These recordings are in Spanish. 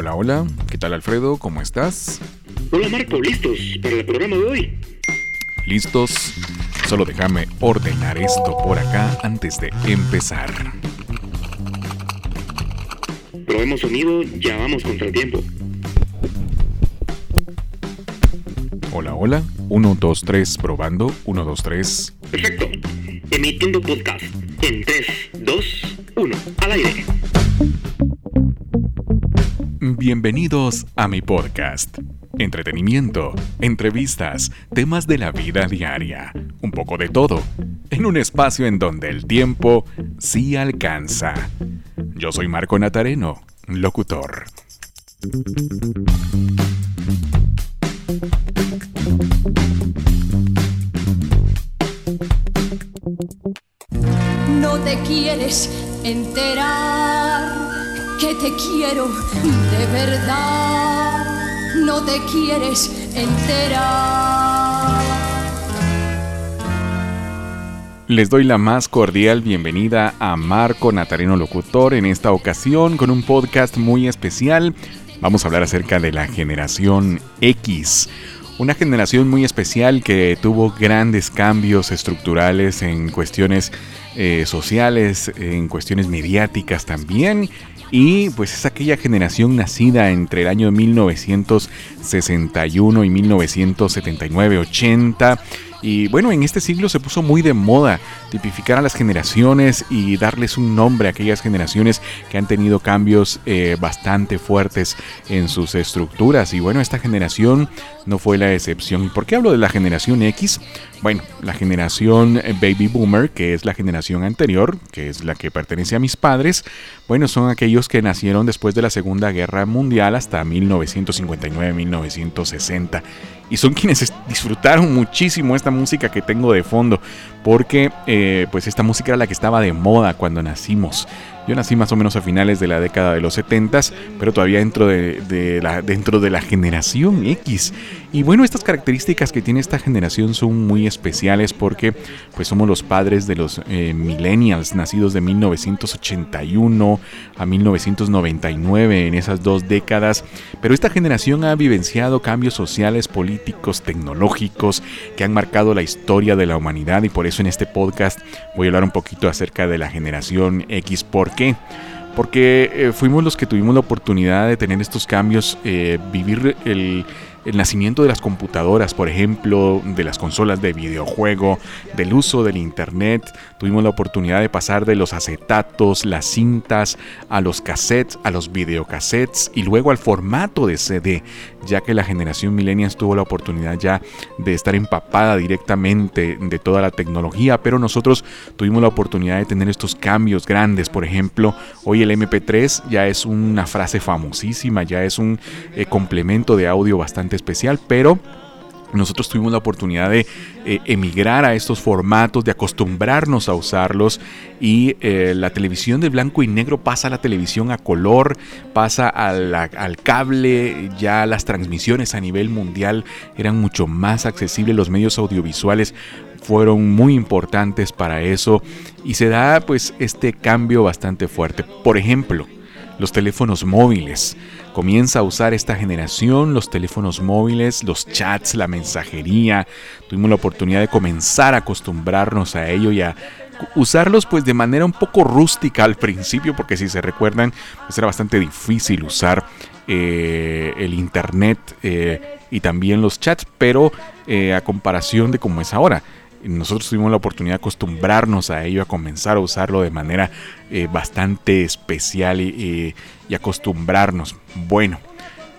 Hola, hola, ¿qué tal Alfredo? ¿Cómo estás? Hola Marco, listos para el programa de hoy. ¿Listos? Solo déjame ordenar esto por acá antes de empezar. Probemos sonido, ya vamos contra el tiempo. Hola, hola. 1, 2, 3, probando. 1, 2, 3. Perfecto. Emitiendo podcast Bienvenidos a mi podcast. Entretenimiento, entrevistas, temas de la vida diaria, un poco de todo, en un espacio en donde el tiempo sí alcanza. Yo soy Marco Natareno, locutor. No te quieres enterar que te quiero de verdad. No te quieres enterar. Les doy la más cordial bienvenida a Marco Natareno Locutor en esta ocasión con un podcast muy especial. Vamos a hablar acerca de la generación X. Una generación muy especial que tuvo grandes cambios estructurales en cuestiones eh, sociales, en cuestiones mediáticas también. Y pues es aquella generación nacida entre el año 1961 y 1979-80 y bueno, en este siglo se puso muy de moda tipificar a las generaciones y darles un nombre a aquellas generaciones que han tenido cambios eh, bastante fuertes en sus estructuras. Y bueno, esta generación no fue la excepción. ¿Y por qué hablo de la generación X? Bueno, la generación Baby Boomer, que es la generación anterior, que es la que pertenece a mis padres, bueno, son aquellos que nacieron después de la Segunda Guerra Mundial hasta 1959-1960 y son quienes disfrutaron muchísimo esta música que tengo de fondo, porque eh, pues esta música era la que estaba de moda cuando nacimos. Yo nací más o menos a finales de la década de los 70, pero todavía dentro de, la, dentro de la generación X. Y bueno, estas características que tiene esta generación son muy especiales porque pues somos los padres de los eh, millennials nacidos de 1981 a 1999 en esas dos décadas. Pero esta generación ha vivenciado cambios sociales, políticos, tecnológicos que han marcado la historia de la humanidad y por eso en este podcast voy a hablar un poquito acerca de la generación X. ¿Por qué? Porque eh, fuimos los que tuvimos la oportunidad de tener estos cambios, eh, vivir el el nacimiento de las computadoras, por ejemplo, de las consolas de videojuego, del uso del Internet. Tuvimos la oportunidad de pasar de los acetatos, las cintas, a los cassettes, a los videocassettes y luego al formato de CD, ya que la generación millennials tuvo la oportunidad ya de estar empapada directamente de toda la tecnología, pero nosotros tuvimos la oportunidad de tener estos cambios grandes. Por ejemplo, hoy el MP3 ya es una frase famosísima, ya es un eh, complemento de audio bastante especial, pero nosotros tuvimos la oportunidad de eh, emigrar a estos formatos, de acostumbrarnos a usarlos y eh, la televisión de blanco y negro pasa a la televisión a color, pasa al, al cable, ya las transmisiones a nivel mundial eran mucho más accesibles, los medios audiovisuales fueron muy importantes para eso y se da pues este cambio bastante fuerte. Por ejemplo, los teléfonos móviles comienza a usar esta generación, los teléfonos móviles, los chats, la mensajería. Tuvimos la oportunidad de comenzar a acostumbrarnos a ello y a usarlos pues de manera un poco rústica al principio, porque si se recuerdan, pues era bastante difícil usar eh, el internet eh, y también los chats, pero eh, a comparación de cómo es ahora nosotros tuvimos la oportunidad de acostumbrarnos a ello, a comenzar a usarlo de manera eh, bastante especial y, acostumbrarnos. Bueno,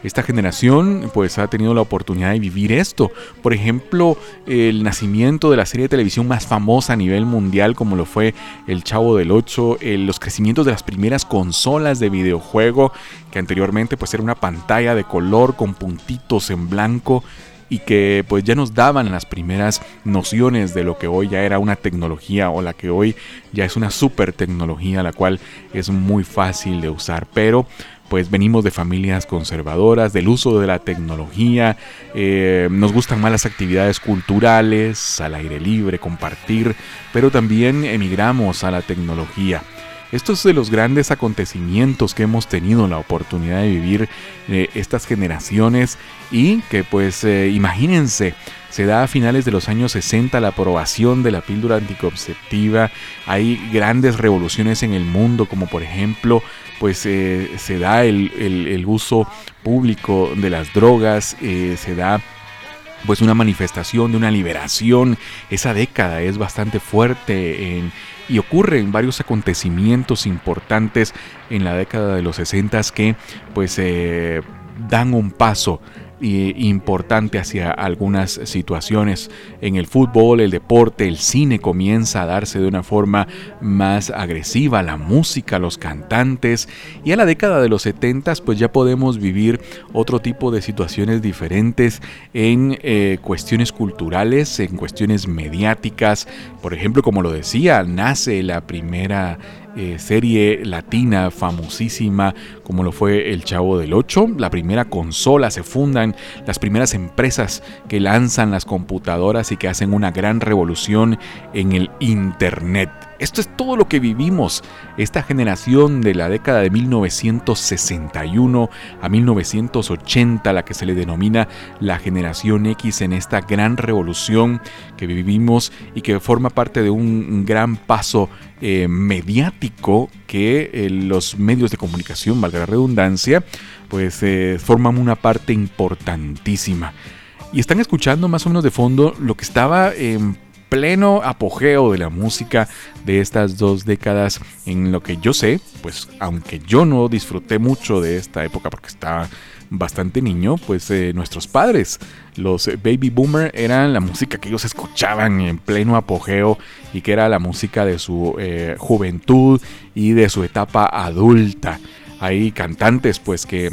esta generación pues ha tenido la oportunidad de vivir esto. Por ejemplo, el nacimiento de la serie de televisión más famosa a nivel mundial como lo fue El Chavo del Ocho, los crecimientos de las primeras consolas de videojuego que anteriormente pues era una pantalla de color con puntitos en blanco y que pues ya nos daban las primeras nociones de lo que hoy ya era una tecnología o la que hoy ya es una super tecnología la cual es muy fácil de usar pero pues venimos de familias conservadoras, del uso de la tecnología, eh, nos gustan más las actividades culturales, al aire libre, compartir, pero también emigramos a la tecnología. Esto es de los grandes acontecimientos que hemos tenido la oportunidad de vivir eh, estas generaciones y que pues eh, imagínense, se da a finales de los años 60 la aprobación de la píldora anticonceptiva, hay grandes revoluciones en el mundo como por ejemplo pues eh, se da el, uso público de las drogas, se da pues una manifestación de una liberación. Esa década es bastante fuerte en, y ocurren varios acontecimientos importantes en la década de los 60 que pues eh, dan un paso importante hacia algunas situaciones. En el fútbol, el deporte, el cine comienza a darse de una forma más agresiva, la música, los cantantes. Y a la década de los 70 pues ya podemos vivir otro tipo de situaciones diferentes en eh, cuestiones culturales, en cuestiones mediáticas. Por ejemplo, como lo decía, nace la primera eh, serie latina famosísima como lo fue El Chavo del Ocho. La primera consola, se fundan las primeras empresas que lanzan las computadoras y que hacen una gran revolución en el Internet. Esto es todo lo que vivimos, esta generación de la década de 1961 a 1980, la que se le denomina la generación X en esta gran revolución que vivimos y que forma parte de un gran paso eh, mediático que eh, los medios de comunicación, valga la redundancia, pues eh, forman una parte importantísima. Y están escuchando más o menos de fondo lo que estaba en pleno apogeo de la música de estas dos décadas en lo que yo sé, pues aunque yo no disfruté mucho de esta época porque estaba bastante niño, pues eh, nuestros padres, los baby boomer, eran la música que ellos escuchaban en pleno apogeo y que era la música de su eh, juventud y de su etapa adulta. Hay cantantes pues que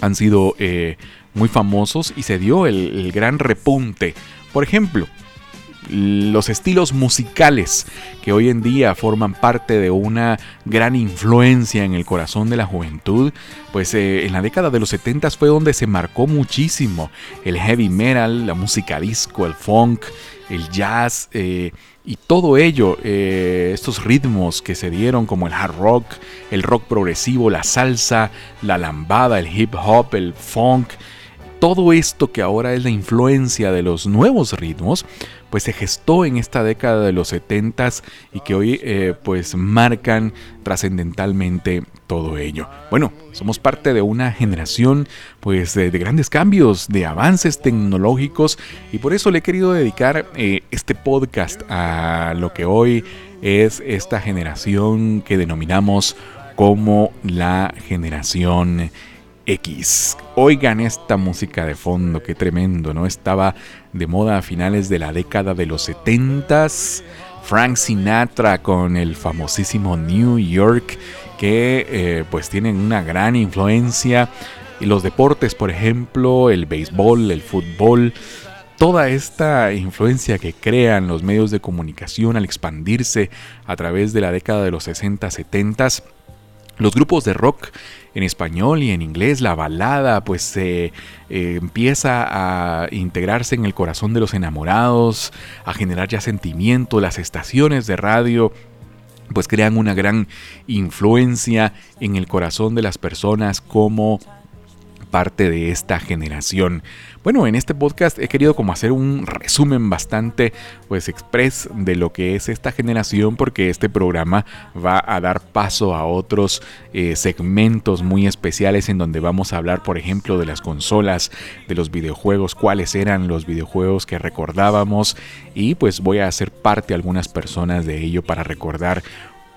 han sido eh, muy famosos y se dio el gran repunte. Por ejemplo, los estilos musicales que hoy en día forman parte de una gran influencia en el corazón de la juventud, pues eh, en la década de los 70 fue donde se marcó muchísimo el heavy metal, la música disco, el funk, el jazz eh, y todo ello, eh, estos ritmos que se dieron como el hard rock, el rock progresivo, la salsa, la lambada, el hip hop, el funk, todo esto que ahora es la influencia de los nuevos ritmos, pues se gestó en esta década de los 70 y que hoy eh, pues marcan trascendentalmente todo ello. Bueno, somos parte de una generación pues de, grandes cambios, de avances tecnológicos y por eso le he querido dedicar eh, este podcast a lo que hoy es esta generación que denominamos como la generación X. Oigan esta música de fondo, qué tremendo, ¿no? Estaba de moda a finales de la década de los 70s. Frank Sinatra con el famosísimo New York, que eh, pues tienen una gran influencia. Y los deportes, por ejemplo, el béisbol, el fútbol, toda esta influencia que crean los medios de comunicación al expandirse a través de la década de los 60, 70, los grupos de rock en español y en inglés, la balada pues eh, empieza a integrarse en el corazón de los enamorados, a generar ya sentimiento, las estaciones de radio pues crean una gran influencia en el corazón de las personas como parte de esta generación. Bueno, en este podcast he querido como hacer un resumen bastante pues express de lo que es esta generación porque este programa va a dar paso a otros eh, segmentos muy especiales en donde vamos a hablar por ejemplo de las consolas, de los videojuegos, cuáles eran los videojuegos que recordábamos y pues voy a hacer parte algunas personas de ello para recordar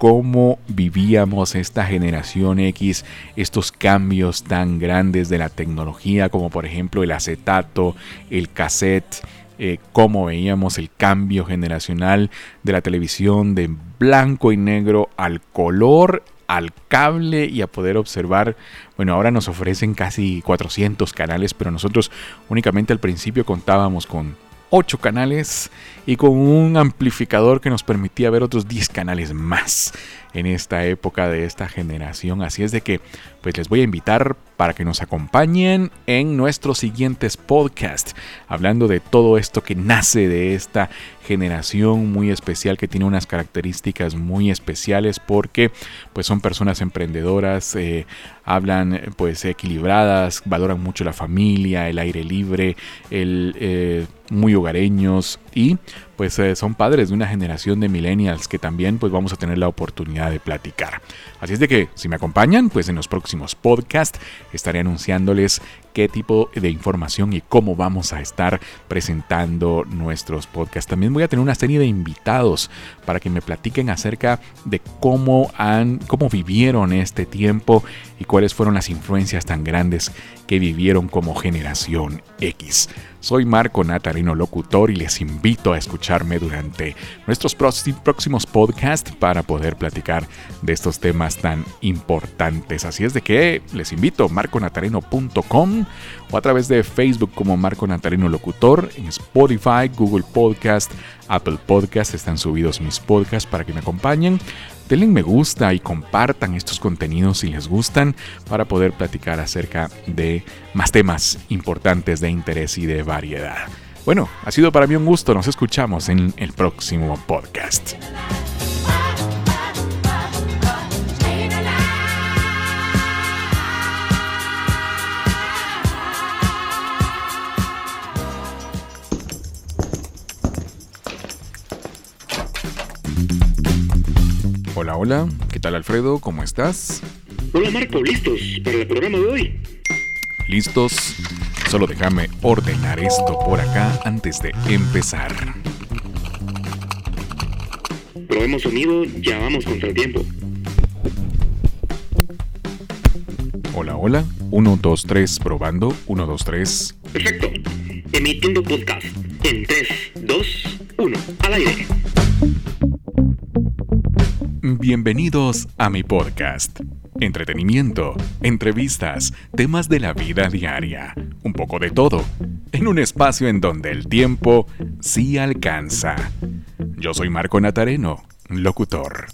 cómo vivíamos esta generación X, estos cambios tan grandes de la tecnología, como por ejemplo el acetato, el cassette, eh, cómo veíamos el cambio generacional de la televisión de blanco y negro al color al cable y a poder observar, bueno, ahora nos ofrecen casi 400 canales, pero nosotros únicamente al principio contábamos con 8 canales y con un amplificador que nos permitía ver otros 10 canales más en esta época de esta generación. Así es de que pues les voy a invitar para que nos acompañen en nuestros siguientes podcasts, hablando de todo esto que nace de esta generación muy especial que tiene unas características muy especiales porque pues son personas emprendedoras, eh, hablan pues equilibradas, valoran mucho la familia, el aire libre, el, eh, muy hogareños y pues eh, son padres de una generación de millennials que también pues vamos a tener la oportunidad de platicar. Así es de que si me acompañan pues en los próximos podcasts. Estaré anunciándoles qué tipo de información y cómo vamos a estar presentando nuestros podcasts. También voy a tener una serie de invitados para que me platiquen acerca de cómo han cómo vivieron este tiempo y cuáles fueron las influencias tan grandes que vivieron como generación X. Soy Marco Natarino Locutor y les invito a escucharme durante nuestros próximos podcasts para poder platicar de estos temas tan importantes. Así es de que les invito marconatarino.com o a través de Facebook como Marco Natarino Locutor, en Spotify, Google Podcast, Apple Podcast están subidos mis podcasts para que me acompañen. Denle me gusta y compartan estos contenidos si les gustan para poder platicar acerca de más temas importantes de interés y de variedad. Bueno, ha sido para mí un gusto, nos escuchamos en el próximo podcast. Hola, ¿qué tal Alfredo? ¿Cómo estás? Hola Marco, listos para el programa de hoy. ¿Listos? Solo déjame ordenar esto por acá antes de empezar. Probemos sonido, ya vamos contra el tiempo. Hola, hola. 1, 2, 3, probando. 1, 2, 3. Perfecto. Emitiendo podcast en 3, 2, 1. Al aire. Bienvenidos a mi podcast. Entretenimiento, entrevistas, temas de la vida diaria, un poco de todo, en un espacio en donde el tiempo sí alcanza. Yo soy Marco Natareno, locutor.